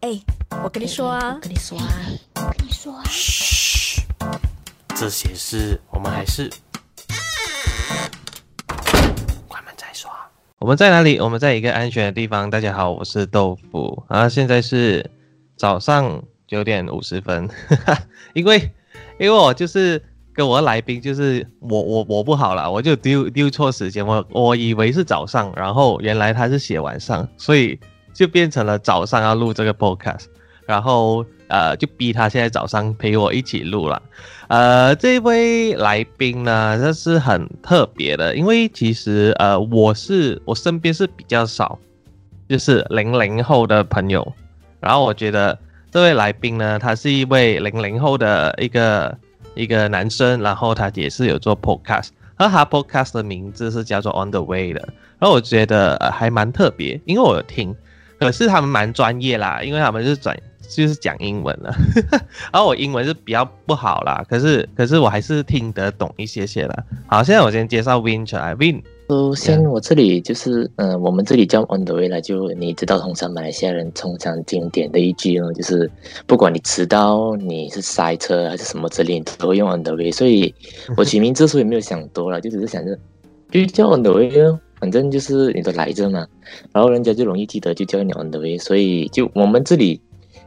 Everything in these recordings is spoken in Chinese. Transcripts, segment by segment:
哎，我跟你说啊，我跟你说啊，我跟你说啊，嘘，这些事我们还是关门再说。我们在哪里？我们在一个安全的地方。大家好，我是豆腐啊，现在是早上九点五十分，因为因为我就是跟我的来宾就是我我我不好了，我就丢丢错时间，我我以为是早上，然后原来他是写晚上，所以就变成了早上要录这个 podcast，然后呃就逼他现在早上陪我一起录了。呃，这位来宾呢，这是很特别的，因为其实呃我是我身边是比较少，就是零零后的朋友，然后我觉得这位来宾呢，他是一位零零后的一个一个男生，然后他也是有做 podcast，而他 podcast 的名字是叫做 On the Way 的，然后我觉得、呃还蛮特别，因为我有听，可是他们蛮专业啦，因为他们是转就是讲英文了，然后我英文是比较不好啦，可是可是我还是听得懂一些些啦。好，现在我先介绍 Win 出来，Win 首先我这里就是，嗯、我们这里叫 on the way 啦，就你知道，通常马来西亚人通常经典的一句哦，就是不管你迟到，你是塞车还是什么之类，你都用 on the way。所以我取名之所以没有想多了，就只是想着就叫 on the way，反正就是你都来着嘛，然后人家就容易记得，就叫你 on the way。所以就我们这里，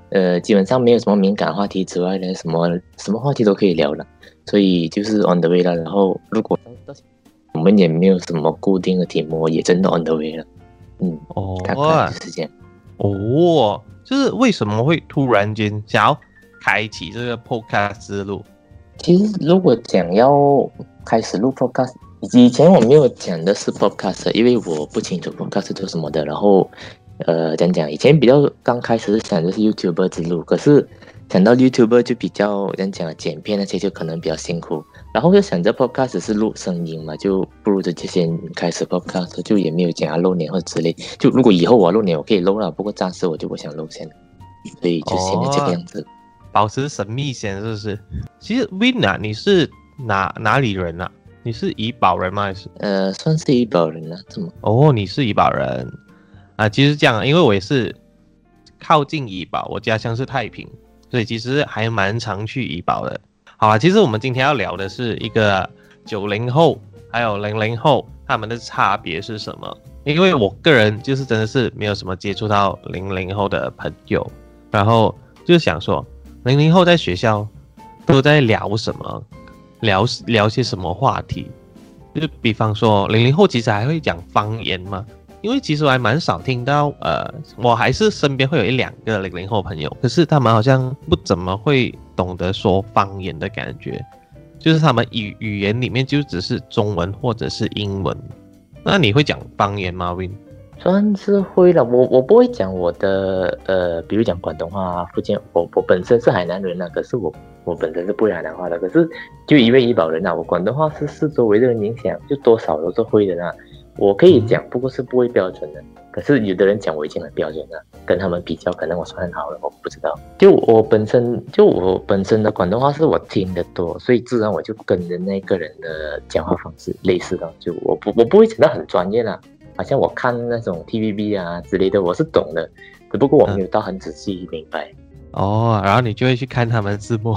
呃，基本上没有什么敏感话题之外呢，什么什么话题都可以聊了，所以就是 on the way 了。然后如果我们也没有什么固定的题目，也真的 on the way 了。嗯，哦大概就是这样。哦，就是为什么会突然间想要开启这个 podcast 之路？其实如果想要开始录 podcast，以前我没有讲的是 podcast，因为我不清楚 podcast 是做什么的。然后，呃，讲讲以前比较刚开始是想的是 YouTuber 之路，可是想到 YouTuber 就比较讲讲剪片那些就可能比较辛苦。然后又想着 podcast 是录声音嘛，就不如直接先开始 podcast，就也没有讲要露脸或者之类。就如果以后我要露脸，我可以露了，不过暂时我就不想露先，所以就现在这个样子。保持神秘先，是不是？其实 Winner，你是哪哪里人啊？你是怡保人吗？还是？呃，算是怡保人啊，怎么？哦，你是怡保人啊？其实这样，因为我也是靠近怡保，我家乡是太平，所以其实还蛮常去怡保的。好啊，其实我们今天要聊的是一个九零后还有零零后他们的差别是什么？因为我个人就是真的是没有什么接触到零零后的朋友，然后就想说，零零后在学校都在聊什么？聊聊些什么话题？就比方说，零零后其实还会讲方言吗？因为其实我还蛮少听到，呃，我还是身边会有一两个零零后朋友，可是他们好像不怎么会懂得说方言的感觉，就是他们语语言里面就只是中文或者是英文。那你会讲方言吗，Win？算是会了，我我不会讲我的呃，比如讲广东话啊、福建，我我本身是海南人啊，可是我我本身是不会海南话的，可是就一位医保人啊，我广东话是是周围的人影响，就多少都是会的啦。我可以讲，不过是不会标准的。可是有的人讲我已经很标准了，跟他们比较，可能我算很好了，我不知道。就我本身，就我本身的广东话是我听得多，所以自然我就跟着那个人的讲话方式类似的，就我不我不会讲到很专业啦。好像我看那种 TVB 啊之类的，我是懂的，只不过我没有到很仔细明白。哦，然后你就会去看他们的字幕，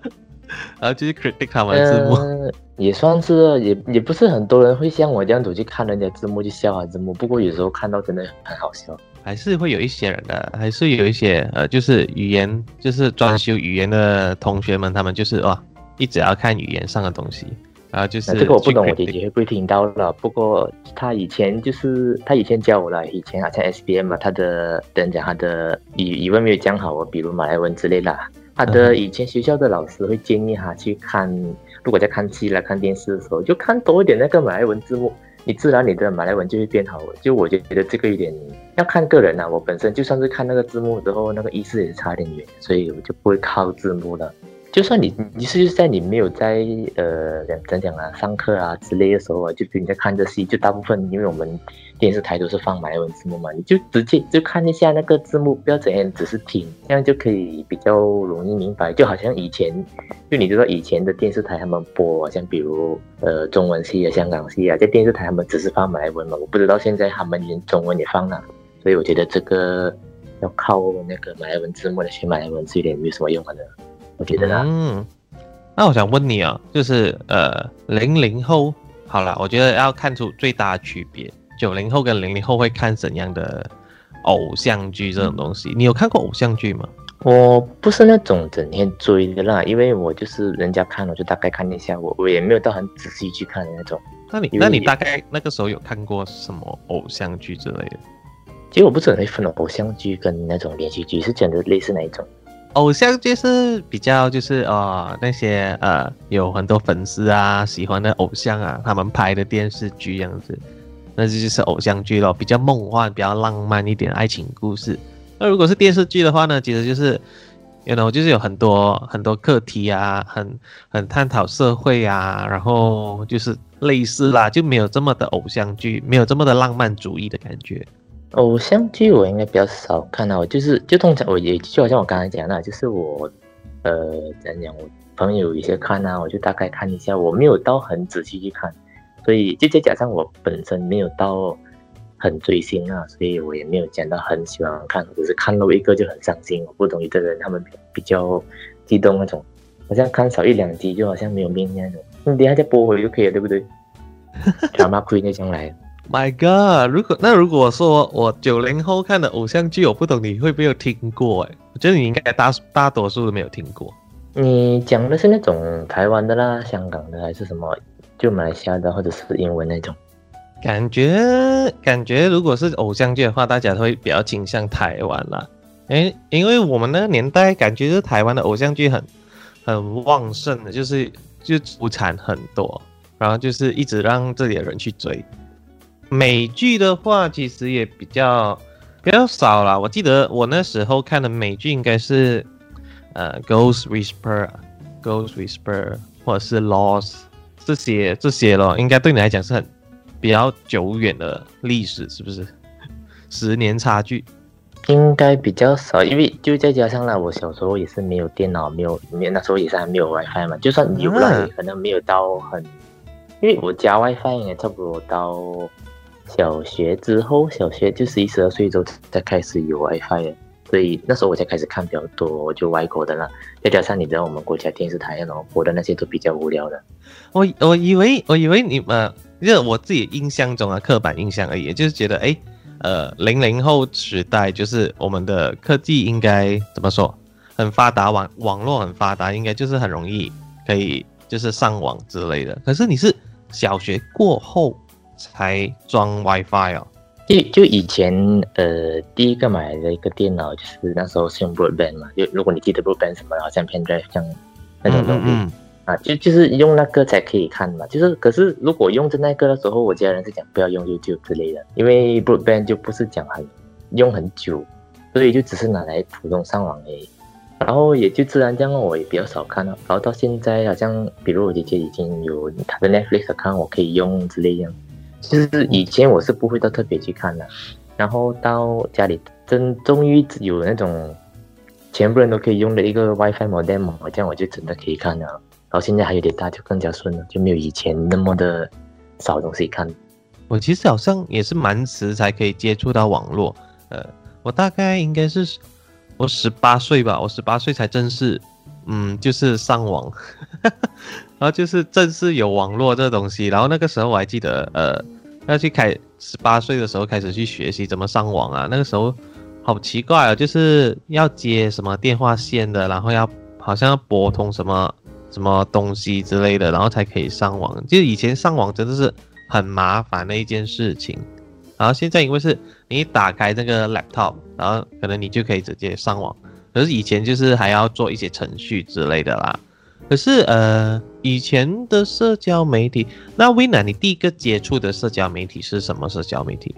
然后就是 critic 他们字幕。呃，也算是啊，也也不是很多人会像我这样子去看人家字幕去笑啊字幕，不过有时候看到真的很好笑。还是会有一些人的，还是有一些呃，就是语言，就是专修语言的同学们，他们就是哇，一直要看语言上的东西，然后就是那这个我不懂，我姐姐会不会听到了？不过她以前就是她以前教我了，以前好像 SBM 嘛，她的等讲她的语语文没有讲好哦，比如马来文之类的。她的嗯以前学校的老师会建议她去看，如果在看戏啦、看电视的时候，就看多一点那个马来文字幕，你自然你的马来文就会变好。就我觉得这个有点要看个人啊，我本身就算是看那个字幕之后，那个意思也差点远，所以我就不会靠字幕了。就算你你是就是在你没有在呃怎怎讲啊上课啊之类的时候啊，就比如你在看这戏，就大部分因为我们电视台都是放马来文字幕嘛，你就直接就看一下那个字幕，不要怎样，只是听，这样就可以比较容易明白。就好像以前，就你知道以前的电视台他们播，像比如呃中文戏啊、香港戏啊，在电视台他们只是放马来文嘛，我不知道现在他们连中文也放了，所以我觉得这个要靠那个马来文字幕来学马来文字有点没有什么用的，我觉得啦。嗯，那我想问你啊，就是呃，零零后，好了，我觉得要看出最大的区别，九零后跟零零后会看怎样的偶像剧这种东西？你有看过偶像剧吗？我不是那种整天追的啦，因为我就是人家看，我就大概看一下，我我也没有到很仔细去看的那种。那你那你大概那个时候有看过什么偶像剧之类的？其实我不是很会分偶像剧跟那种连续剧，是讲的类似哪一种？偶像剧是比较就是呃那些呃有很多粉丝啊喜欢的偶像啊，他们拍的电视剧这样子，那这就是偶像剧咯，比较梦幻、比较浪漫一点爱情故事。那如果是电视剧的话呢，其实就是，you know，就是有很多很多课题啊，很很探讨社会啊，然后就是类似啦，就没有这么的偶像剧，没有这么的浪漫主义的感觉。偶像剧我应该比较少看到，就是就通常我也就好像我刚才讲的，就是我呃怎样讲，我朋友有一些看啊，我就大概看一下，我没有到很仔细去看，所以就再加上我本身没有到。很追星啊，所以我也没有讲到很喜欢看，只是看漏一个就很伤心。我不懂有的人他们比较激动那种，好像看少一两集就好像没有命那种。你等下再播回就可以了，对不对？Drama Queen 就将来。My God！如果那如果说我九零后看的偶像剧，我不懂你会不会有听过？哎，我觉得你应该大大多数都没有听过。你讲的是那种台湾的啦、香港的还是什么？就马来西亚的或者是英文那种？感觉感觉，如果是偶像剧的话，大家都会比较倾向台湾啦。诶，因为我们那个年代，感觉是台湾的偶像剧很很旺盛的，就是就出产很多，然后就是一直让这里的人去追。美剧的话，其实也比较比较少啦。我记得我那时候看的美剧应该是呃《Ghost Whisper》《Ghost Whisper》或者是《Lost》这些这些咯，应该对你来讲是很。比较久远的历史是不是？十年差距，应该比较少，因为就再加上了，我小时候也是没有电脑，没有没那时候也是还没有 WiFi 嘛，就算有了，可能没有到很，因为我家 WiFi 也差不多到小学之后，小学就十一十二岁之后才开始有 WiFi 的。所以那时候我才开始看比较多，就外国的啦。再加上你知道我们国家电视台那种播的那些都比较无聊的。我我以为我以为你们，就是我自己印象中啊，刻板印象而已，就是觉得哎，呃，零零后时代就是我们的科技应该怎么说，很发达，网网络很发达，应该就是很容易可以就是上网之类的。可是你是小学过后才装 WiFi 哦。就就以前呃，第一个买的一个电脑就是那时候是用 Broadband 嘛，就如果你记得 Broadband 什么，好像 Pendrive 像那种东西啊，就就是用那个才可以看嘛。就是可是如果用着那个的时候，我家人是讲不要用 YouTube 之类的，因为 Broadband 就不是讲很用很久，所以就只是拿来普通上网而已。然后也就自然这样，我也比较少看了。然后到现在好像，比如我姐姐已经有她的 Netflix 看，我可以用之类样。其实以前我是不会到特别去看的，然后到家里真终于有那种全部人都可以用的一个 WiFi modem，这样我就真的可以看了。然后现在还有点大，就更加顺了，就没有以前那么的少东西看。我其实好像也是蛮迟才可以接触到网络，呃，我大概应该是我十八岁吧，我十八岁才正式，嗯，就是上网。然后就是正式有网络这东西，然后那个时候我还记得，呃，要去开十八岁的时候开始去学习怎么上网啊。那个时候好奇怪啊，就是要接什么电话线的，然后要好像要拨通什么什么东西之类的，然后才可以上网。就以前上网真的是很麻烦的一件事情，然后现在因为是你打开那个 laptop，然后可能你就可以直接上网，可是以前就是还要做一些程序之类的啦。可是呃，以前的社交媒体，那 Wina，你第一个接触的社交媒体是什么社交媒体？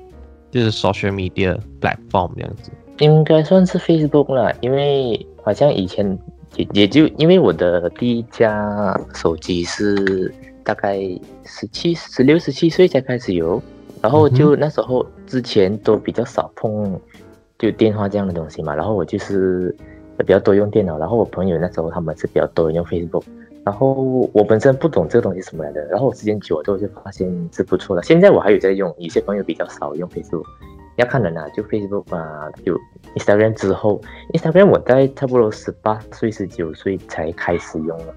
就是 social media platform 这样子，应该算是 Facebook 啦，因为好像以前也也就因为我的第一家手机是大概十七、十六、十七岁才开始有，然后就那时候之前都比较少碰就电话这样的东西嘛，然后我就是。比较多用电脑，然后我朋友那时候他们是比较多人用 Facebook，然后我本身不懂这个东西什么来的，然后时间久了之后就发现是不错的。现在我还有在用，有些朋友比较少用 Facebook，要看人啊，就 Facebook 啊，就 Instagram 之后，Instagram 我在差不多十八岁、十九岁才开始用了。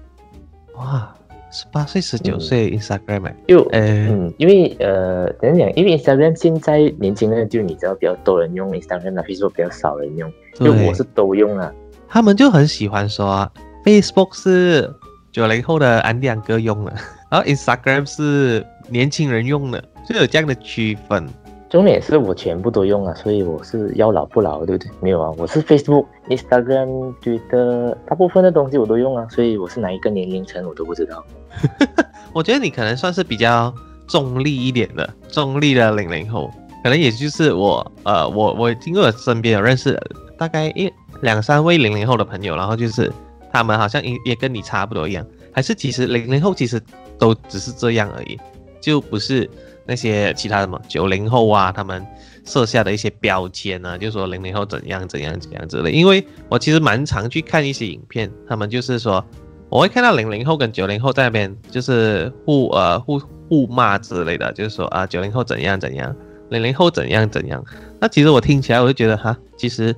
哇，十八岁、十九岁 Instagram 哎，就呃，嗯，因为呃，怎样讲？因为 Instagram 现在年轻人就你知道比较多人用 Instagram 啊，Facebook 比较少人用，就对我是都用啊。他们就很喜欢说 Facebook 是九零后的安迪安哥用的，然后 Instagram 是年轻人用的，就有这样的区分。重点是我全部都用啊，所以我是要老不老，对不对？没有啊，我是 Facebook、Instagram，觉得大部分的东西我都用啊，所以我是哪一个年龄层我都不知道。我觉得你可能算是比较中立一点的，中立的零零后，可能也就是我，呃，我我经过我身边有认识大概一两三位零零后的朋友，然后就是他们好像也也跟你差不多一样，还是其实零零后其实都只是这样而已，就不是那些其他什么九零后啊，他们设下的一些标签啊，就说零零后怎样怎样怎样之类。因为我其实蛮常去看一些影片，他们就是说。我会看到零零后跟九零后在那边就是互呃互互骂之类的，就是说啊九零后怎样怎样，零零后怎样怎样。那其实我听起来我就觉得哈，其实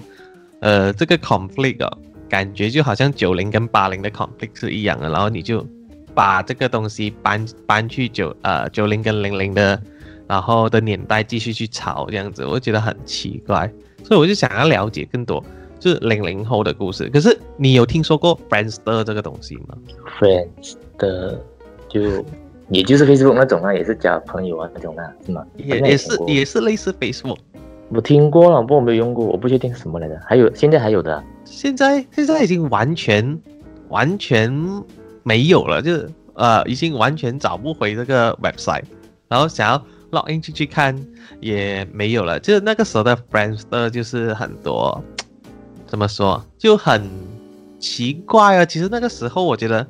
呃这个 conflict 哦，感觉就好像九零跟八零的 conflict 是一样的，然后你就把这个东西搬搬去九呃九零跟零零的，然后的年代继续去炒这样子，我觉得很奇怪，所以我就想要了解更多。就是零零后的故事，可是你有听说过 Friendster 这个东西吗？Friends 的就也就是 Facebook 那种啊，也是交朋友啊那种啊，是吗？也也是也是类似 Facebook。我听过了，不过我没有用过，我不确定什么来的。还有现在还有的、现在现在已经完全完全没有了，就是呃已经完全找不回这个 website，然后想要 log in 进去看也没有了。就是那个时候的 Friendster 就是很多。怎么说就很奇怪啊！其实那个时候，我觉得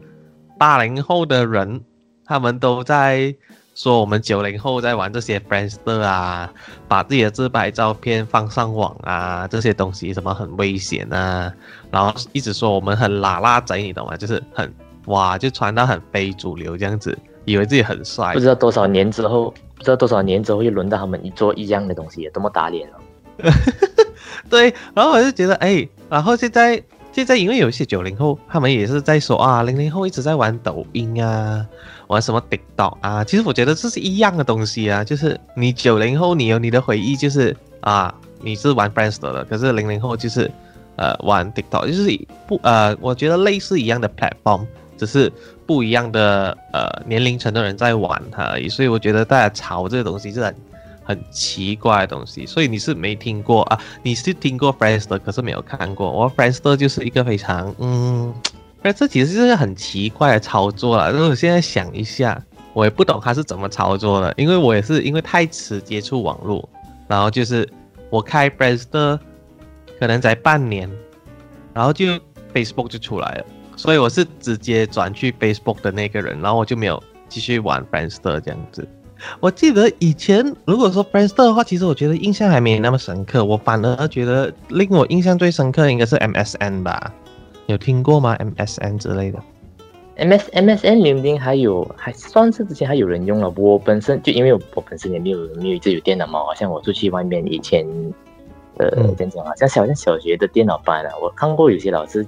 八零后的人他们都在说我们九零后在玩这些 Friendster 啊，把自己的自拍照片放上网啊，这些东西什么很危险啊，然后一直说我们很拉拉贼，你懂吗？就是很哇，就传到很非主流这样子，以为自己很帅。不知道多少年之后，不知道多少年之后又轮到他们一做一样的东西，多么打脸哦！对，然后我就觉得，哎，然后现在现在因为有一些九零后，他们也是在说啊，零零后一直在玩抖音啊，玩什么 TikTok 啊，其实我觉得这是一样的东西啊，就是你九零后你有你的回忆，就是啊，你是玩 Friendster 的，可是零零后就是呃玩 TikTok，就是不呃，我觉得类似一样的 platform，只是不一样的呃年龄层的人在玩它而已，所以我觉得大家炒这个东西是很。很奇怪的东西，所以你是没听过啊？你是听过 Friendster，可是没有看过。我 Friendster 就是一个非常嗯，Friendster 其实是很奇怪的操作了。如果现在想一下，我也不懂它是怎么操作的，因为我也是因为太迟接触网络，然后就是我开 Friendster 可能才半年，然后就 Facebook 就出来了，所以我是直接转去 Facebook 的那个人，然后我就没有继续玩 Friendster 这样子。我记得以前如果说 Friendster 的话，其实我觉得印象还没那么深刻。我反而觉得令我印象最深刻应该是 MSN 吧？有听过吗？MSN 之类的？MS MSN 零零还有还算是之前还有人用了。我本身就因为我本身也没有没有自己有电脑嘛，好像我出去外面以前，呃，怎样讲啊？像小像小学的电脑班啊，我看过有些老师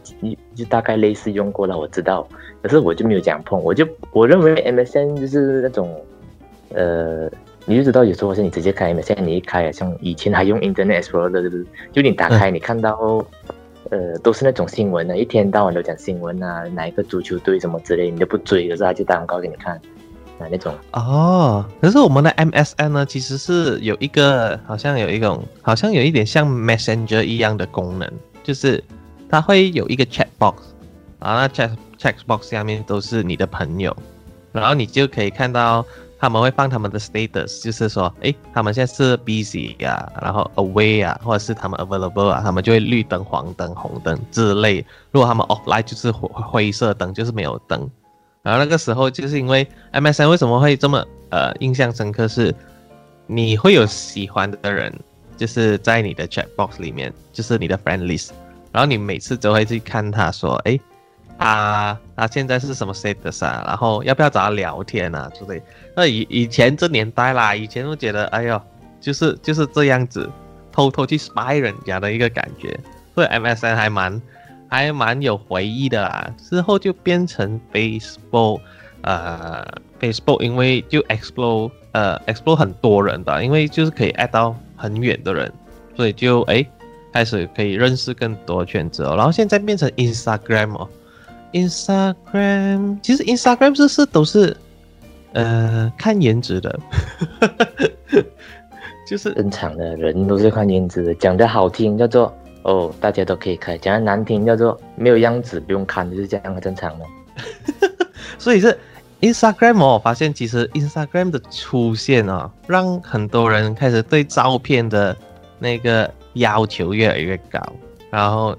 就大概类似用过了，我知道，可是我就没有讲碰。我就我认为 MSN 就是那种。呃，你就知道有时候是你直接开 MSN，你一开啊，像以前还用 Internet Explorer 的，就你打开，你看到，呃，都是那种新闻啊，一天到晚都讲新闻啊，哪一个足球队什么之类，你都不追，可是他就打广告给你看，啊那种。哦，可是我们的 MSN 呢，其实是有一个，好像有一种，好像有一点像 Messenger 一样的功能，就是它会有一个 chat box，啊，那 chat chat box 下面都是你的朋友，然后你就可以看到。他们会放他们的 status，就是说，诶，他们现在是 busy 呀，然后 away 啊，或者是他们 available 啊，他们就会绿灯、黄灯、红灯之类。如果他们 offline 就是灰灰色灯，就是没有灯。然后那个时候就是因为 MSN 为什么会这么呃印象深刻，是你会有喜欢的人，就是在你的 chat box 里面，就是你的 friend list，然后你每次都会去看他说，诶。他他现在是什么 status 啊？然后要不要找他聊天啊？之类。那以以前这年代啦，以前都觉得，哎呦，就是就是这样子。偷偷去 spy 人家的一个感觉，所以 MSN 还蛮还蛮有回忆的啦。之后就变成 Facebook，呃，Facebook 因为就 explore 呃 explore 很多人的，因为就是可以 add 到很远的人，所以就哎开始可以认识更多圈子哦。然后现在变成 Instagram 哦，Instagram 其实 Instagram 是是都是呃看颜值的。就是正常的人都是看颜值的，讲的好听叫做哦，大家都可以看；讲的难听叫做没有样子，不用看，就是这样很正常的。所以是 Instagram 哦，我发现其实 Instagram 的出现啊，让很多人开始对照片的那个要求越来越高，然后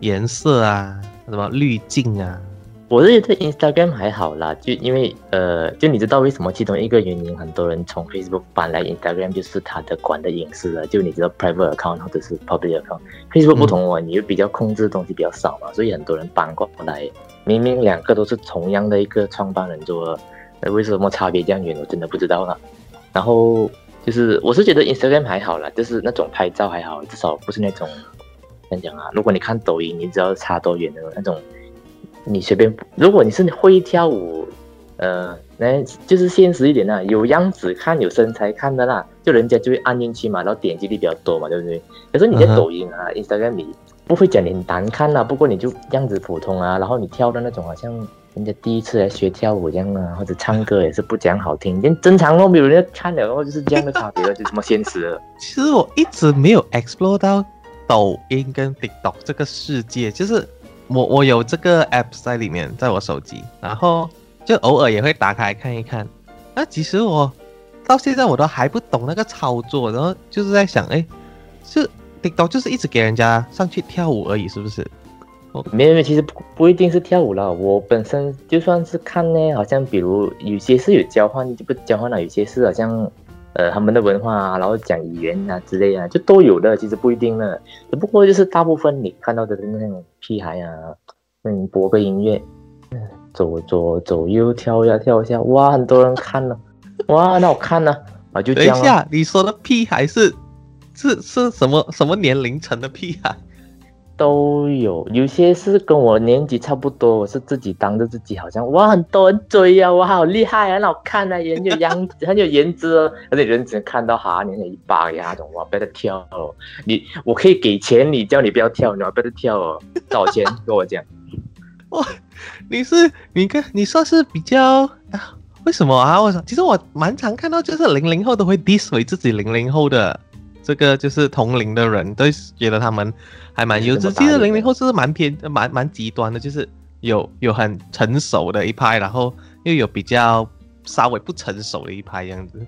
颜色啊，什么滤镜啊。我是觉得 Instagram 还好啦，就因为呃，就你知道为什么其中一个原因，很多人从 Facebook 搬来 Instagram，就是它的管的隐私了。就你知道 private account 或者是 public account，Facebook 不同哦，你就比较控制的东西比较少嘛，所以很多人搬过来。明明两个都是同样的一个创办人做，那为什么差别这样远？我真的不知道了。然后就是我是觉得 Instagram 还好啦，就是那种拍照还好，至少不是那种怎讲啊？如果你看抖音，你知道差多远的那种。你随便，如果你是会跳舞，呃，那就是现实一点啦，有样子看，有身材看的啦，就人家就会按进去嘛，然后点击率比较多嘛，对不对？可是你在抖音啊、Instagram 你不会讲你很难看啦，不过你就样子普通啊，然后你跳的那种好像人家第一次来学跳舞这样啊，或者唱歌也是不讲好听，跟正常都，比如人家看了然后就是这样的差别了，就这么现实了。其实我一直没有 explore 到抖音跟 TikTok 这个世界，就是。我我有这个 app 在里面，在我手机，然后就偶尔也会打开看一看。那其实我到现在我都还不懂那个操作，然后就是在想，哎，是 TikTok 就是一直给人家上去跳舞而已，是不是？哦没有没有，其实不不一定是跳舞了。我本身就算是看呢，好像比如有些是有交换，就不交换了；有些是好像。呃，他们的文化啊，然后讲语言啊之类啊，就都有的，其实不一定的。只不过就是大部分你看到的那种屁孩啊，嗯，播个音乐，左左左右跳呀跳一下，哇，很多人看了，哇，那我看呢，啊，就这样。等一下，你说的屁孩是是是什么什么年龄层的屁孩？都有，有些是跟我年纪差不多，我是自己当着自己，好像哇很多人追啊，我好厉害啊，很好看啊，很有样子，很有颜值哦。而且人只能看到哈，你那一巴呀那种，哇，不要跳哦，你我可以给钱你，叫你不要跳，你要不要跳哦，多少钱跟我讲。哇，你是你看你算是比较啊？为什么啊？我说，其实我蛮常看到，就是零零后都会 diss 为自己零零后的。这个就是同龄的人都觉得他们还蛮幼稚，其实零零后是蛮偏、蛮蛮极端的，就是有有很成熟的一派，然后又有比较稍微不成熟的一派样子。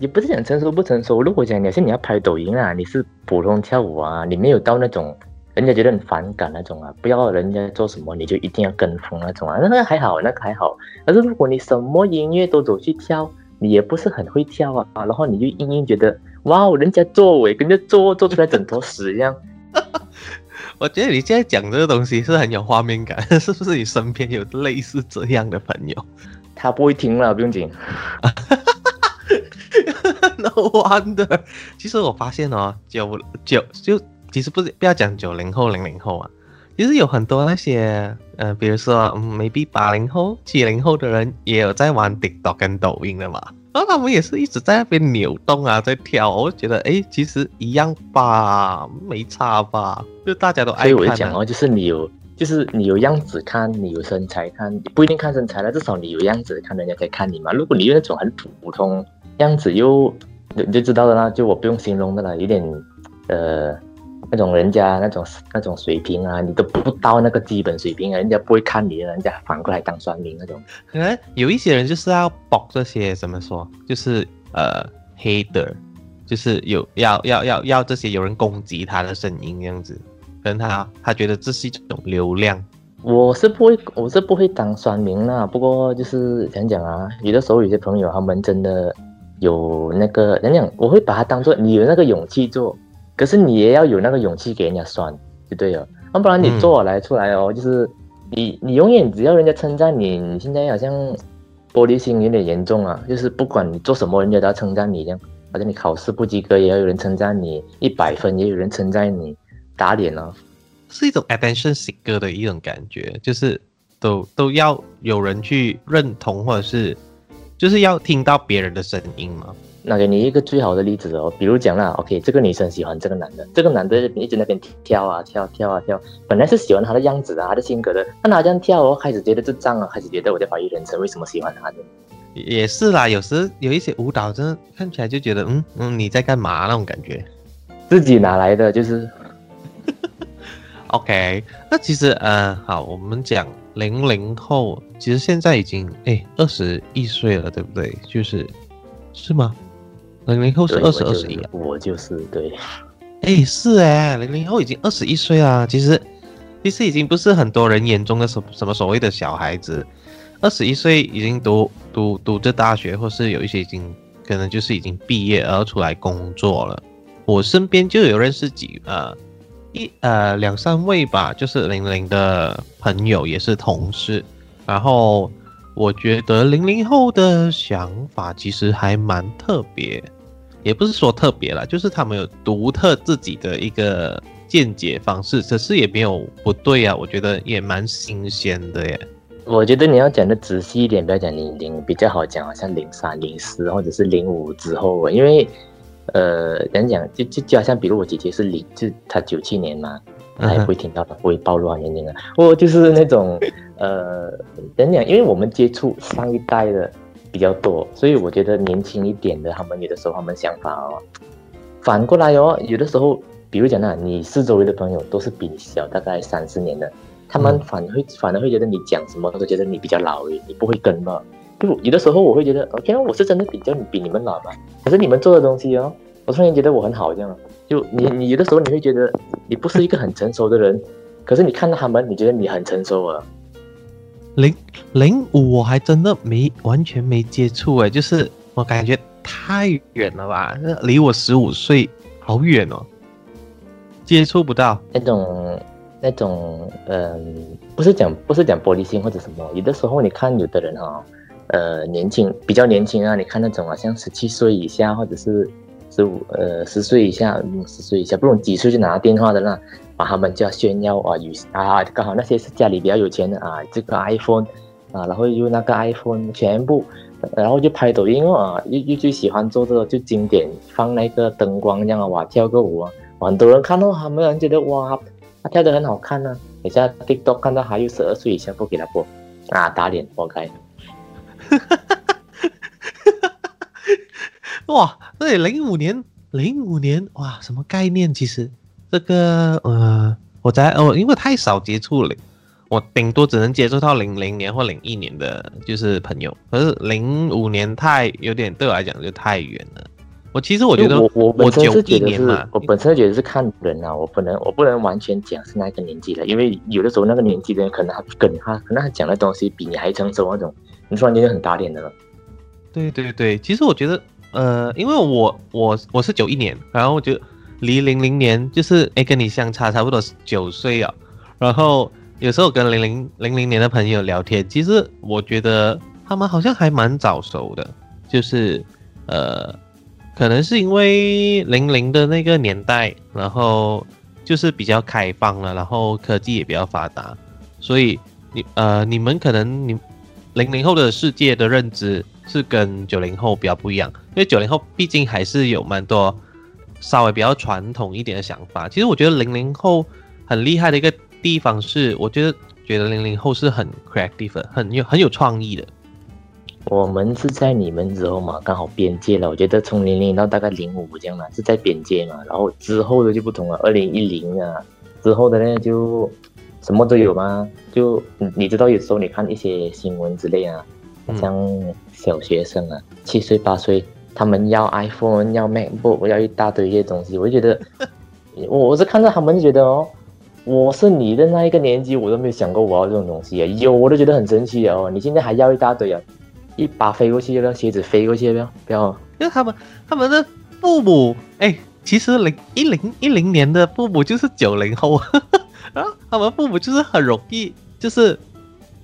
也不是讲成熟不成熟，如果讲你是你要拍抖音啊，你是普通跳舞啊，你没有到那种人家觉得很反感那种啊，不要人家做什么你就一定要跟风那种啊，那个还好，那个还好。但是如果你什么音乐都走去跳，你也不是很会跳啊，然后你就硬硬觉得。哇哦，人家做我跟人家做，做出来整坨屎一样。我觉得你现在讲这个东西是很有画面感，是不是？你身边有类似这样的朋友？他不会听了，不用紧。No wonder。其实我发现哦，九九就其实不是不要讲九零后、零零后啊，其实有很多那些呃，比如说嗯，maybe 八零后、七零后的人也有在玩 TikTok 跟抖音的嘛。然后他们也是一直在那边扭动啊，在跳，我觉得哎，其实一样吧，没差吧，就大家都爱看。所以我就讲哦，就是你有，就是你有样子看，你有身材看，不一定看身材了，至少你有样子看，人家才看你嘛。如果你用那种很普通样子，又你就知道的啦，就我不用形容的啦，有点呃。那种人家那种那种水平啊，你都不到那个基本水平啊，人家不会看你，人家反过来当算命那种。可能有一些人就是要博这些怎么说，就是呃，hater，就是有要要要要这些有人攻击他的声音这样子，可能他他觉得这是一种流量。我是不会，我是不会当算命啦。不过就是讲讲啊，有的时候有些朋友他们真的有那个，讲讲我会把他当做你有那个勇气做。可是你也要有那个勇气给人家酸，就对了。要不然你做来出来哦，就是你你永远只要人家称赞你，你现在好像玻璃心有点严重啊。就是不管你做什么，人家都要称赞你这样。好像你考试不及格，也要有人称赞你；一百分，也有人称赞你，打脸了。是一种 attention seeker 的一种感觉，就是都都要有人去认同，或者是就是要听到别人的声音嘛。那给你一个最好的例子哦，比如讲啦，OK，这个女生喜欢这个男的，这个男的一直那边跳啊跳跳啊跳，本来是喜欢他的样子啊，他的性格的，那他这样跳哦，开始觉得这脏啊，开始觉得我在怀疑人生，为什么喜欢他的？也是啦，有时有一些舞蹈真的看起来就觉得，嗯嗯，你在干嘛那种感觉，自己哪来的？就是。OK，那其实呃，好，我们讲零零后，其实现在已经哎二十一岁了，对不对？就是是吗？零零后是二十二十一，我就是对，哎是哎，零零后已经二十一岁啦。其实其实已经不是很多人眼中的什什么所谓的小孩子，二十一岁已经读读读着大学，或是有一些已经可能就是已经毕业而出来工作了。我身边就有认识几呃。一呃两三位吧，就是零零的朋友，也是同事。然后我觉得零零后的想法其实还蛮特别，也不是说特别啦，就是他们有独特自己的一个见解方式，可是也没有不对啊。我觉得也蛮新鲜的耶。我觉得你要讲的仔细一点，不要讲零零比较好讲，好像零三、零四或者是零五之后，因为。呃，讲讲就就就好像，比如我姐姐是零，就她九七年嘛，她也不会听到的，不会暴露啊年龄啊。我就是那种，呃，讲讲，因为我们接触上一代的比较多，所以我觉得年轻一点的，他们有的时候他们想法哦，反过来哦，有的时候，比如讲那，你四周围的朋友都是比你小大概三四年的，他们反会反而会觉得你讲什么都觉得你比较老，你不会跟嘛。就有的时候我会觉得，OK，我是真的比较比你们老嘛。可是你们做的东西哦，我突然觉得我很好这样。就你你有的时候你会觉得你不是一个很成熟的人，可是你看到他们，你觉得你很成熟了。零零五我还真的没完全没接触哎，就是我感觉太远了吧，离我十五岁好远哦，接触不到那种那种嗯，不是讲不是讲玻璃心或者什么，有的时候你看有的人哈。呃，年轻比较年轻啊，你看那种啊，像十七岁以下或者是十五呃十岁以下，十岁以下，不懂几岁就拿电话的那，把他们就要炫耀啊，有啊，刚好那些是家里比较有钱的啊，这个 iPhone 啊，然后又那个 iPhone 全部，然后就拍抖音啊，又又最喜欢做这个就经典放那个灯光这样啊，哇，跳个舞啊，很多人看到他们人觉得哇，他跳得很好看呢，等下 TikTok 看到还有十二岁以下不给他播啊，打脸活该。哈哈哈哈哈！哇，那，零五年，零五年，哇，什么概念？其实这个，呃，我在哦，因为太少接触了，我顶多只能接触到零零年或零一年的，就是朋友。可是零五年太有点对我来讲就太远了。我其实我觉得，我我我九一年嘛，我本身觉得是看人啊，我不能我不能完全讲是那个年纪的，因为有的时候那个年纪的人可能他跟他可能他讲的东西比你还成熟那种。你突然间就很打脸的了。对对对，其实我觉得，呃，因为我我我是九一年，然后就离零零年就是哎跟你相差差不多九岁啊。然后有时候跟零零零零年的朋友聊天，其实我觉得他们好像还蛮早熟的，就是呃，可能是因为零零的那个年代，然后就是比较开放了，然后科技也比较发达，所以你呃你们可能你。零零后的世界的认知是跟九零后比较不一样，因为九零后毕竟还是有蛮多稍微比较传统一点的想法。其实我觉得零零后很厉害的一个地方是，我觉得觉得零零后是很 creative，很有很有创意的。我们是在你们之后嘛，刚好边界了。我觉得从零零到大概零五这样嘛，是在边界嘛，然后之后的就不同了。二零一零啊之后的呢就。什么都有吗？就你知道，有时候你看一些新闻之类啊，像小学生啊，七岁八岁，他们要 iPhone，要 MacBook，要一大堆一些东西。我就觉得，我我是看到他们就觉得哦，我是你的那一个年纪，我都没有想过我要这种东西啊。有我都觉得很神奇哦。你现在还要一大堆啊，一把飞过去要不要？鞋子飞过去不要？不要。因为他们他们的父母，哎，其实零一零一零年的父母就是九零后。然后他们父母就是很容易，就是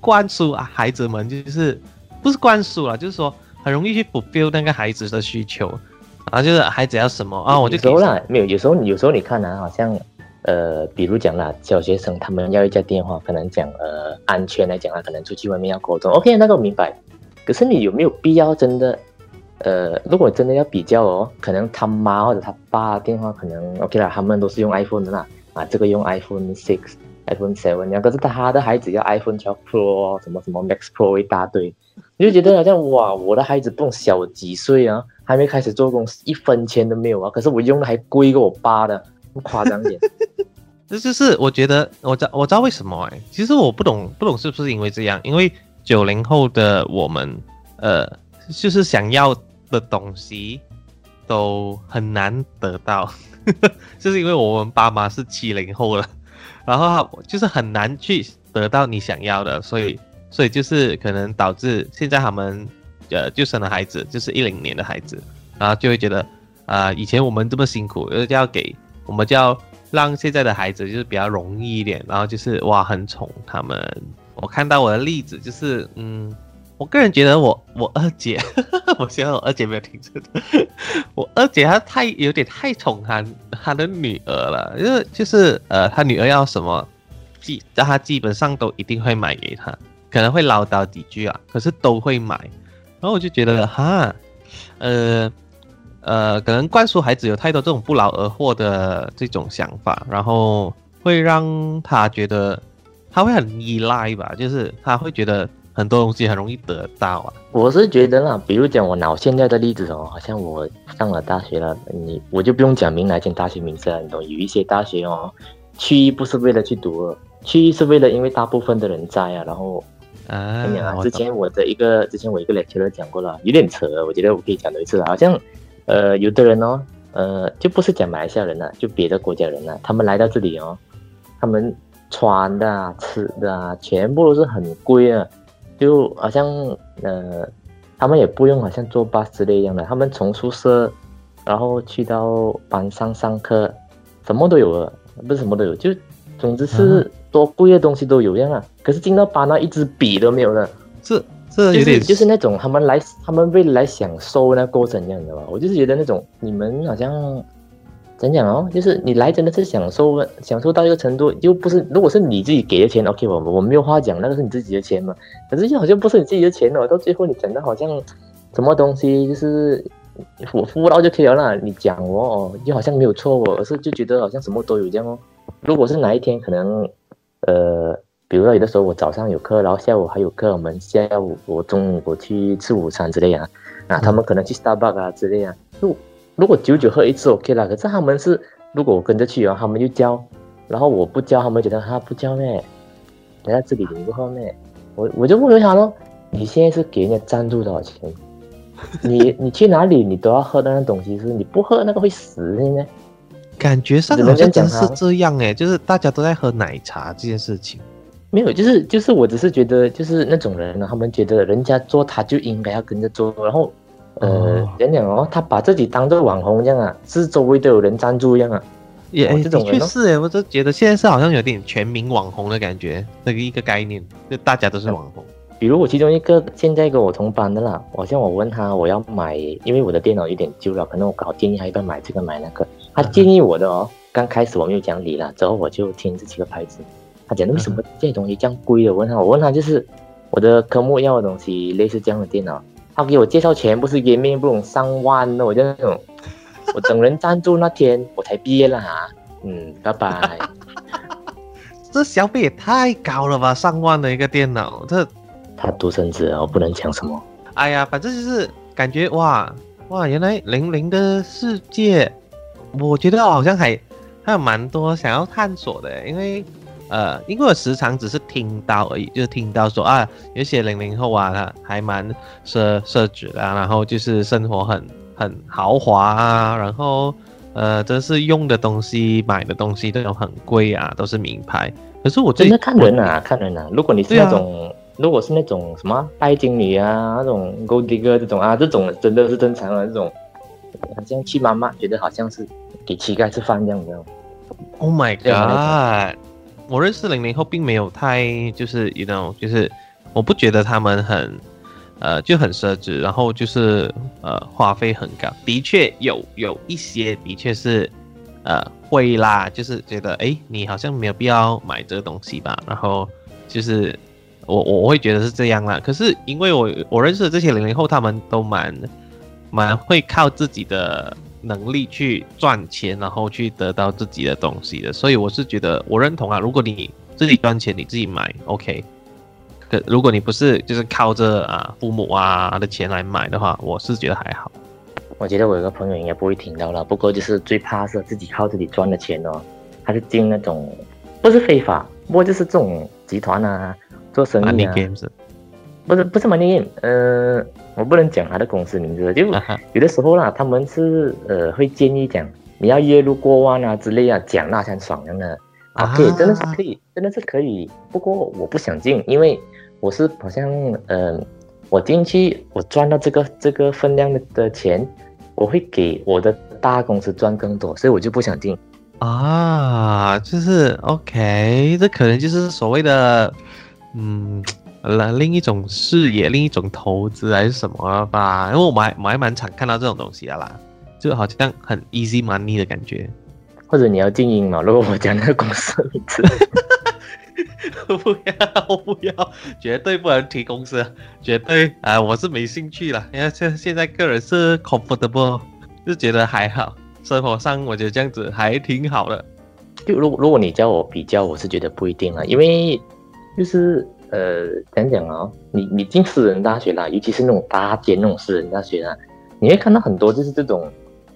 灌输啊孩子们，就是不是灌输了，就是说很容易去 fulfill 那个孩子的需求。啊，就是孩子要什么啊，我就有时候啦，没有，有时候有时候你看啊，好像呃，比如讲啦，小学生他们要一家电话，可能讲呃安全来讲啊，可能出去外面要沟通，OK，那个我明白。可是你有没有必要真的呃，如果真的要比较哦，可能他妈或者他爸电话可能 OK 啦，他们都是用 iPhone 的啦，啊，这个用 iPhone Six、iPhone Seven，然后可是他的孩子要 iPhone 12 Pro 什么什么 Max Pro 一大堆，你就觉得好像哇，我的孩子不小几岁啊？还没开始做工，一分钱都没有啊！可是我用的还贵过我爸的，夸张点。这就是我觉得，我知我知道为什么哎，其实我不懂，不懂是不是因为这样？因为九零后的我们，呃，就是想要的东西都很难得到，就是因为我们爸妈是七零后了，然后就是很难去得到你想要的，所以，所以就是可能导致现在他们。呃，就生了孩子，就是一零年的孩子，然后就会觉得，啊，以前我们这么辛苦，就要给，我们就要让现在的孩子就是比较容易一点，然后就是哇，很宠他们。我看到我的例子就是，嗯，我个人觉得我我二姐，我希望我二姐没有听错，我二姐她太有点太宠她她的女儿了，因为就是呃，她女儿要什么，基，她基本上都一定会买给她，可能会唠叨几句啊，可是都会买。然后我就觉得哈，呃，呃，可能灌输孩子有太多这种不劳而获的这种想法，然后会让他觉得他会很依赖吧，就是他会觉得很多东西很容易得到啊。我是觉得啦，比如讲我拿我现在的例子哦，好像我上了大学了，你我就不用讲明哪间大学名字了，你懂？有一些大学哦，去不是为了去读，去是为了因为大部分的人在啊，然后。啊，之前我的一个，之前我一个 lecturer 讲过了，有点扯，我觉得我可以讲多一次。好像，呃，有的人哦，呃，就不是讲马来西亚人了，就别的国家人了，他们来到这里哦，他们穿的、啊、吃的啊，全部都是很贵啊，就好像，呃，他们也不用好像坐巴士之类一样的，他们从宿舍，然后去到班上上课，什么都有了，不是什么都有，就总之是。多贵的东西都有样啊，可是进到班那一支笔都没有了。这这有点就是那种他们来，他们为了来享受那过程这样的吧。我就是觉得那种你们好像怎讲哦，就是你来真的是享受，享受到一个程度，又不是如果是你自己给的钱，OK，我我没有话讲，那个是你自己的钱嘛。可是又好像不是你自己的钱哦，到最后你讲的好像什么东西就是我付到就可以了啦。你讲我哦，又好像没有错哦，而是就觉得好像什么都有这样哦。如果是哪一天可能。呃，比如说有的时候我早上有课，然后下午还有课，我们下午我中午我去吃午餐之类啊，啊，他们可能去 Starbucks 啊之类啊。如如果久久喝一次 OK 啦，可是他们是如果我跟着去啊，他们就交，然后我不交，他们觉得他不交咩？在这里你不喝咩？我我就问他咯，你现在是给人家赞助多少钱？你你去哪里你都要喝那样东西，是你不喝那个会死的呢？感觉上好像真是这样哎，就是大家都在喝奶茶这件事情，没有，就是就是我只是觉得就是那种人呢，他们觉得人家做他就应该要跟着做，然后呃，讲讲哦，他把自己当做网红一样啊，是周围都有人赞助一样啊，也的确是哎，我就觉得现在是好像有点全民网红的感觉，那个一个概念，就大家都是网红。比如我其中一个现在跟我同班的啦，好像我问他我要买，因为我的电脑有点旧了，可能我搞建议他要不要买这个买那个。他建议我的哦，刚开始我没有讲理了，之后我就听这几个牌子。他讲为什么这些东西这样贵的？我问他，我问他就是我的科目要的东西，类似这样的电脑。他给我介绍全部是页面，不懂上万的，我就那种，我等人赞助那天 我才毕业了哈。嗯，拜拜。这消费也太高了吧？上万的一个电脑，这他独生子我不能讲什么。哎呀，反正就是感觉哇哇，原来零零的世界。我觉得好像还还有蛮多想要探索的，因为呃，因为我时常只是听到而已，就是听到说啊，有些零零后啊，他还蛮奢奢侈的，然后就是生活很很豪华啊，然后呃，真是用的东西、买的东西都有很贵啊，都是名牌。可是我真的看人啊，看人啊。如果你是那种，如果是那种什么拜金女啊，那种 gold digger 这种啊，这种真的是正常的这种。好像去妈妈觉得好像是给乞丐吃饭这样的。Oh my god！我认识零零后并没有太就是，you know，就是我不觉得他们很呃就很奢侈，然后就是呃花费很高。的确有有一些的确是呃会啦，就是觉得哎你好像没有必要买这个东西吧，然后就是我我会觉得是这样啦。可是因为我我认识的这些零零后，他们都蛮蛮会靠自己的。能力去赚钱，然后去得到自己的东西的，所以我是觉得我认同啊。如果你自己赚钱，你自己买，OK。可如果你不是就是靠着啊父母啊的钱来买的话，我是觉得还好。我觉得我有个朋友应该不会听到了，不过就是最怕是自己靠自己赚的钱哦，他是进那种不是非法，不过就是这种集团啊做生意啊。不是不是 money game，呃，我不能讲他的公司名字，就有的时候啦，他们是呃会建议讲你要月入过万啊之类啊，讲那才爽的啊，可以，真的是可以，真的是可以。不过我不想进，因为我是好像呃，我进去我赚到这个这个分量的的钱，我会给我的大公司赚更多，所以我就不想进啊。就是 OK，这可能就是所谓的嗯。了另一种视野，另一种投资还是什么吧？因为我还我还蛮常看到这种东西的啦，就好像很 easy money 的感觉。或者你要静音嘛？如果我讲那个公司名字，不要不要，绝对不能提公司，绝对啊！我是没兴趣了。因为现现在个人是 comfortable，就觉得还好，生活上我觉得这样子还挺好的。就如如果你叫我比较，我是觉得不一定了，因为就是。呃，讲讲啊，你你进私人大学啦，尤其是那种大间那种私人大学啊，你会看到很多就是这种，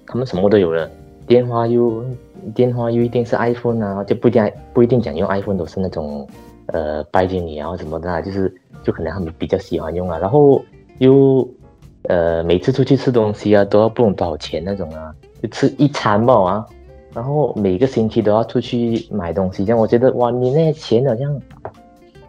他们什么都有了，电话又电话又一定是 iPhone 啊，就不一定不一定讲用 iPhone 都是那种呃拜金女啊什么的，就是就可能他们比较喜欢用啊，然后又呃每次出去吃东西啊都要不懂多少钱那种啊，就吃一餐吧啊，然后每个星期都要出去买东西，这样我觉得哇，你那些钱好像。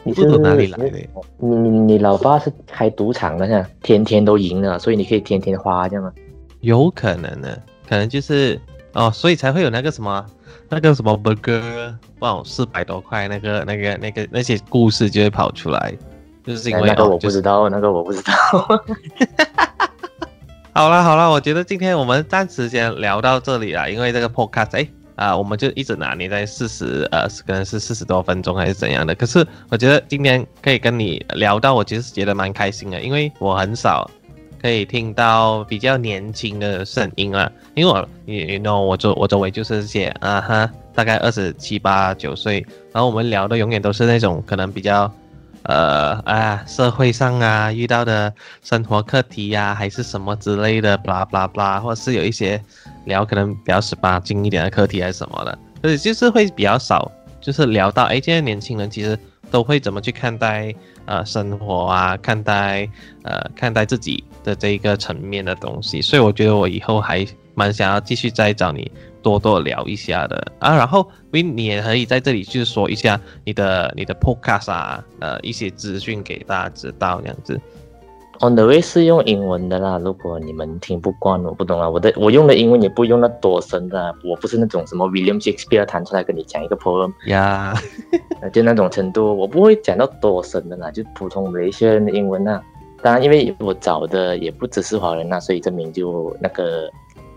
你是从哪里来的？你你你老爸是开赌场的，像天天都赢了，所以你可以天天花这样吗？有可能的，可能就是哦，所以才会有那个什么那个什么 burger，哇，四百多块那个那个那个那些故事就会跑出来，就是因为那个我不知道，那个我不知道。好了好了，我觉得今天我们暂时先聊到这里了，因为这个 podcast 哎。啊，我们就一直拿捏在四十，呃，可能是四十多分钟还是怎样的。可是我觉得今天可以跟你聊到，我其实觉得蛮开心的，因为我很少可以听到比较年轻的声音了。因为我，你你 know，我周我周围就是些啊哈，大概二十七八九岁，然后我们聊的永远都是那种可能比较。呃啊，社会上啊遇到的生活课题呀，还是什么之类的，blah blah blah，或是有一些聊可能比较十八禁一点的课题还是什么的，所以就是会比较少，就是聊到哎，现在年轻人其实都会怎么去看待呃生活啊，看待呃看待自己的这一个层面的东西，所以我觉得我以后还蛮想要继续再找你。多多聊一下的啊，然后为你也可以在这里就是说一下你的你的 podcast 啊，呃，一些资讯给大家知道这样子。On the way 是用英文的啦，如果你们听不惯，我不懂啊，我的我用的英文也不用那多深的，我不是那种什么 William Shakespeare 弹出来跟你讲一个 poem 呀，就那种程度，我不会讲到多深的啦，就普通的一些人的英文啊。当然，因为我找的也不只是华人呐，所以证明就那个。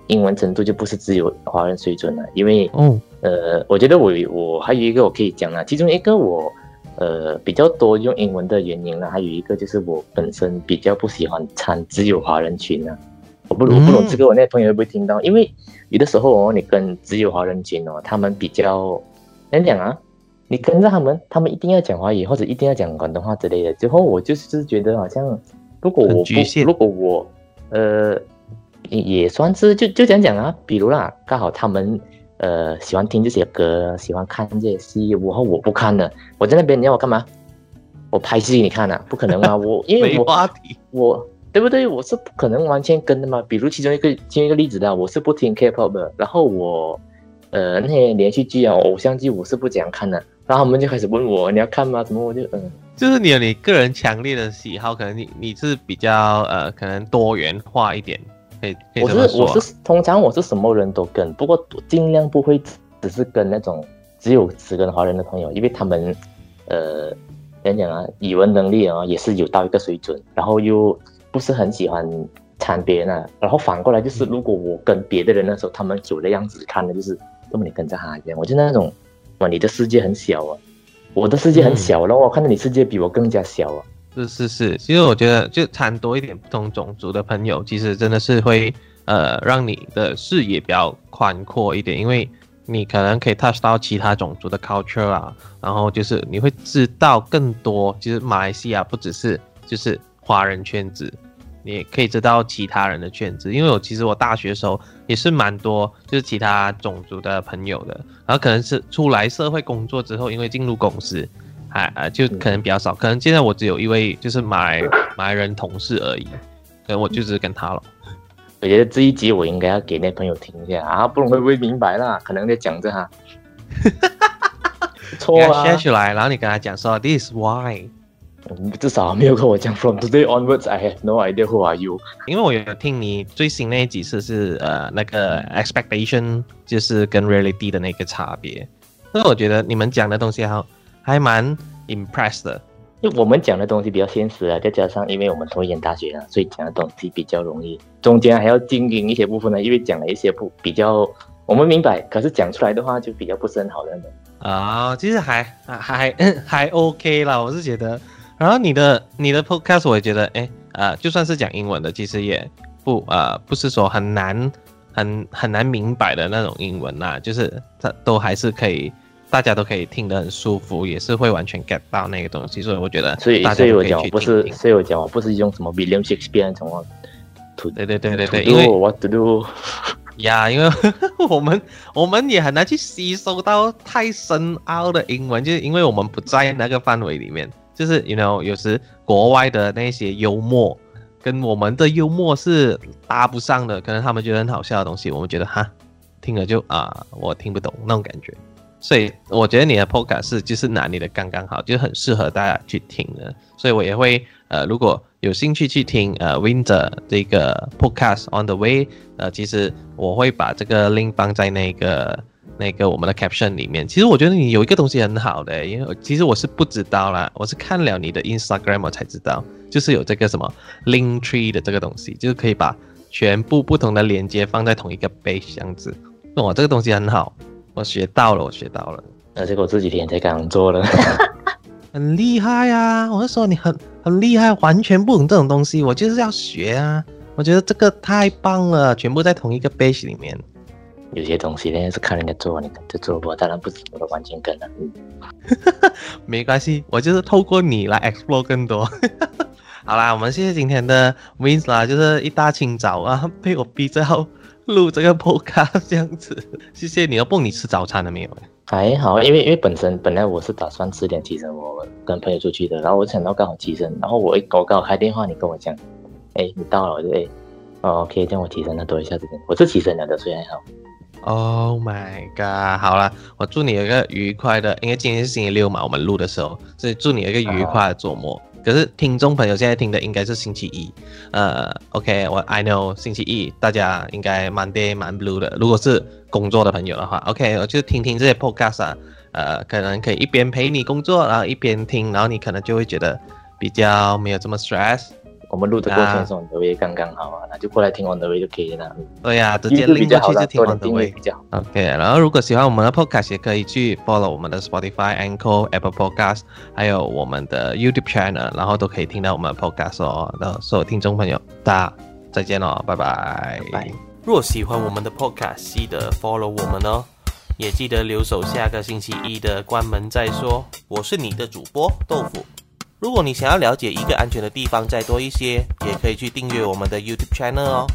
英文程度就不是只有华人水准了，因为，呃，我觉得我我还有一个我可以讲啊，其中一个我，呃，比较多用英文的原因呢，还有一个就是我本身比较不喜欢参只有华人群呢，我不我不懂这个，我那朋友会不会听到？因为有的时候哦，你跟只有华人群哦，他们比较，怎讲啊？你跟着他们，他们一定要讲华语或者一定要讲广东话之类的，之后我就是觉得好像，如果我不，如果我，呃。也算是就就讲讲啊，比如啦，刚好他们呃喜欢听这些歌，喜欢看这些戏，然后我不看了，我在那边你要我干嘛？我拍戏给你看啊？不可能啊！我因为我我对不对？我是不可能完全跟的嘛。比如其中一个其中一个例子的，我是不听 K-pop 的，然后我呃那些连续剧啊、偶像剧我是不怎样看的，然后他们就开始问我你要看吗？怎么我就嗯，就是你有你个人强烈的喜好，可能你你是比较呃可能多元化一点。我是我是通常我是什么人都跟，不过尽量不会只是跟那种只有只跟华人的朋友，因为他们，呃，怎讲啊，语文能力啊也是有到一个水准，然后又不是很喜欢掺别人啊，然后反过来就是，如果我跟别的人的时候，他们有的样子看的就是，那么你跟着他一样，我就那种，哇，你的世界很小啊，我的世界很小，然后我看到你世界比我更加小啊。是是是，其实我觉得就掺多一点不同种族的朋友，其实真的是会呃让你的视野比较宽阔一点，因为你可能可以 touch 到其他种族的 culture 啊，然后就是你会知道更多，其实马来西亚不只是就是华人圈子，你也可以知道其他人的圈子，因为我其实我大学时候也是蛮多就是其他种族的朋友的，然后可能是出来社会工作之后，因为进入公司。还啊，就可能比较少，可能现在我只有一位就是马来马来人同事而已，可能我就只是跟他了。我觉得这一集我应该要给那朋友听一下啊，不然会不会明白啦？可能在讲着哈。错啊。写出来，然后你跟他讲说，This is why。至少没有跟我讲，From today onwards, I have no idea who are you。因为我有听你最新那几次是呃那个 expectation，就是跟 reality 的那个差别，所以我觉得你们讲的东西好。还蛮 impressed 的，因为我们讲的东西比较现实啊，再加上因为我们同一间大学啊，所以讲的东西比较容易。中间还要经营一些部分呢，因为讲了一些不比较我们明白，可是讲出来的话就比较不是很好的啊。其实还还还 OK 啦，我是觉得。然后你的你的 podcast 我也觉得，哎啊，就算是讲英文的，其实也不啊不是说很难很很难明白的那种英文啦，就是它都还是可以。大家都可以听得很舒服，也是会完全 get 到那个东西，所以我觉得，所以所以我讲不是，所以我讲我不是用什么 William Shakespeare 那种，对对对对对，因为 what to do 呀，因为 我们我们也很难去吸收到太深奥的英文，就是因为我们不在那个范围里面，就是 you know 有时国外的那些幽默跟我们的幽默是搭不上的，可能他们觉得很好笑的东西，我们觉得哈听了就啊我听不懂那种感觉。所以我觉得你的 podcast 是就是拿你的刚刚好，就是很适合大家去听的。所以我也会呃，如果有兴趣去听呃 Winter 这个 podcast on the way，呃，其实我会把这个 link 放在那个那个我们的 caption 里面。其实我觉得你有一个东西很好的，因为其实我是不知道啦，我是看了你的 Instagram 我才知道，就是有这个什么 link tree 的这个东西，就是可以把全部不同的连接放在同一个 base 这样子。哇，这个东西很好。我学到了，我学到了，而且我这几天才刚做了，很厉害啊！我是说你很很厉害，完全不懂这种东西，我就是要学啊！我觉得这个太棒了，全部在同一个 base 里面。有些东西呢是看人家做，你做，我当然不是我的完全跟了。没关系，我就是透过你来 explore 更多。好啦，我们谢谢今天的 Wins 啦，就是一大清早啊，被我逼着要。录这个 podcast 这样子，谢谢你。要不你吃早餐了没有？还好，因为因为本身本来我是打算吃点提神，我跟朋友出去的，然后我想到刚好提神，然后我一我刚好开电话，你跟我讲，哎，你到了，我就哎，哦，OK，叫我提神，那多一下子，我是提神了的，所以还好。Oh my god！好了，我祝你有一个愉快的，因为今天是星期六嘛，我们录的时候，所以祝你有一个愉快的周末。可是听众朋友现在听的应该是星期一，呃，OK，我 I know 星期一大家应该蛮 day 蛮 blue 的。如果是工作的朋友的话，OK，我就听听这些 podcast 啊，呃，可能可以一边陪你工作，然后一边听，然后你可能就会觉得比较没有这么 stress。我们录的过程中，德威刚刚好啊，那就过来听王德威就可以了。对呀，直接拎过去就听王德威比较好。OK，然后如果喜欢我们的 Podcast，也可以去 follow 我们的 Spotify、Anchor、Apple Podcast，还有我们的 YouTube Channel，然后都可以听到我们的 Podcast 哦。那所有听众朋友，大家再见喽，拜拜。拜。若喜欢我们的 Podcast，记得 follow 我们哦，也记得留守下个星期一的关门再说。我是你的主播豆腐。如果你想要了解一个安全的地方再多一些，也可以去订阅我们的 YouTube channel 哦。